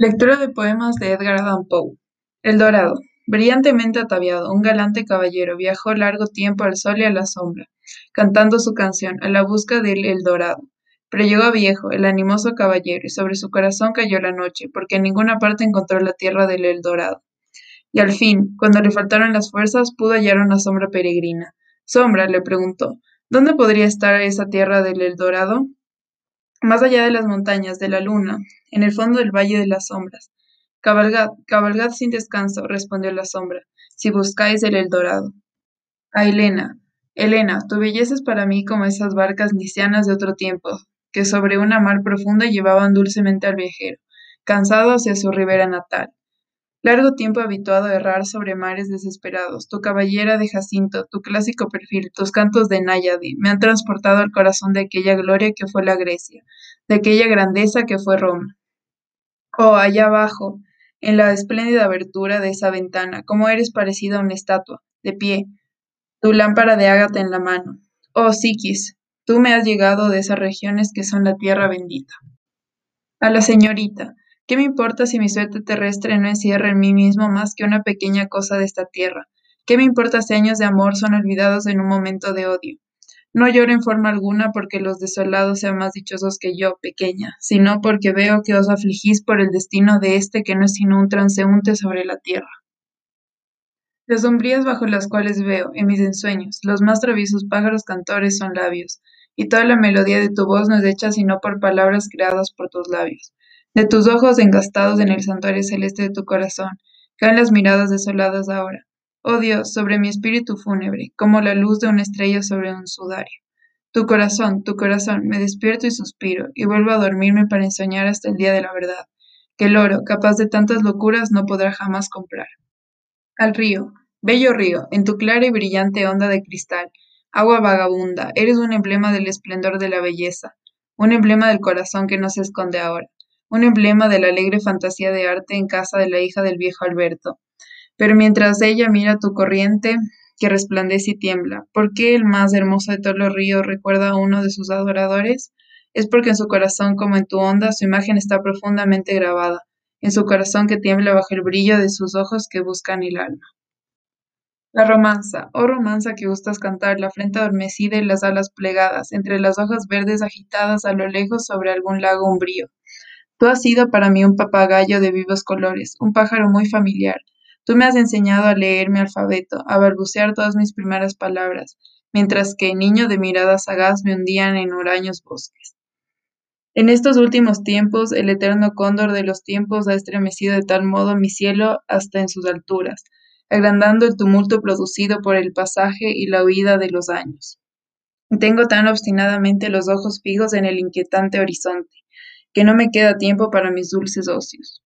Lectura de poemas de Edgar Allan Poe. El Dorado. Brillantemente ataviado, un galante caballero viajó largo tiempo al sol y a la sombra, cantando su canción a la busca del El Dorado. Pero llegó viejo, el animoso caballero, y sobre su corazón cayó la noche, porque en ninguna parte encontró la tierra del El Dorado. Y al fin, cuando le faltaron las fuerzas, pudo hallar una sombra peregrina. Sombra, le preguntó, ¿dónde podría estar esa tierra del El Dorado? Más allá de las montañas, de la luna, en el fondo del valle de las sombras. Cabalgad, cabalgad sin descanso, respondió la sombra, si buscáis el Eldorado. A Elena, Elena, tu belleza es para mí como esas barcas nicianas de otro tiempo, que sobre una mar profunda llevaban dulcemente al viajero, cansado hacia su ribera natal. Largo tiempo habituado a errar sobre mares desesperados, tu caballera de Jacinto, tu clásico perfil, tus cantos de Náyade, me han transportado al corazón de aquella gloria que fue la Grecia, de aquella grandeza que fue Roma. Oh, allá abajo, en la espléndida abertura de esa ventana, cómo eres parecida a una estatua, de pie, tu lámpara de ágata en la mano. Oh, Psiquis, tú me has llegado de esas regiones que son la tierra bendita. A la señorita, ¿Qué me importa si mi suerte terrestre no encierra en mí mismo más que una pequeña cosa de esta tierra? ¿Qué me importa si años de amor son olvidados en un momento de odio? No lloro en forma alguna porque los desolados sean más dichosos que yo, pequeña, sino porque veo que os afligís por el destino de este que no es sino un transeúnte sobre la tierra. Las sombrías bajo las cuales veo, en mis ensueños, los más traviesos pájaros cantores son labios, y toda la melodía de tu voz no es hecha sino por palabras creadas por tus labios. De tus ojos engastados en el santuario celeste de tu corazón, caen las miradas desoladas ahora. Oh Dios, sobre mi espíritu fúnebre, como la luz de una estrella sobre un sudario. Tu corazón, tu corazón, me despierto y suspiro, y vuelvo a dormirme para ensoñar hasta el día de la verdad, que el oro, capaz de tantas locuras, no podrá jamás comprar. Al río, bello río, en tu clara y brillante onda de cristal, agua vagabunda, eres un emblema del esplendor de la belleza, un emblema del corazón que no se esconde ahora un emblema de la alegre fantasía de arte en casa de la hija del viejo Alberto. Pero mientras ella mira tu corriente, que resplandece y tiembla, ¿por qué el más hermoso de todos los ríos recuerda a uno de sus adoradores? Es porque en su corazón, como en tu onda, su imagen está profundamente grabada, en su corazón que tiembla bajo el brillo de sus ojos que buscan el alma. La romanza, oh romanza que gustas cantar, la frente adormecida y las alas plegadas, entre las hojas verdes agitadas a lo lejos sobre algún lago umbrío. Tú has sido para mí un papagayo de vivos colores, un pájaro muy familiar. Tú me has enseñado a leer mi alfabeto, a balbucear todas mis primeras palabras, mientras que, niño de mirada sagaz, me hundían en huraños bosques. En estos últimos tiempos, el eterno cóndor de los tiempos ha estremecido de tal modo mi cielo hasta en sus alturas, agrandando el tumulto producido por el pasaje y la huida de los años. Tengo tan obstinadamente los ojos fijos en el inquietante horizonte, que no me queda tiempo para mis dulces ocios.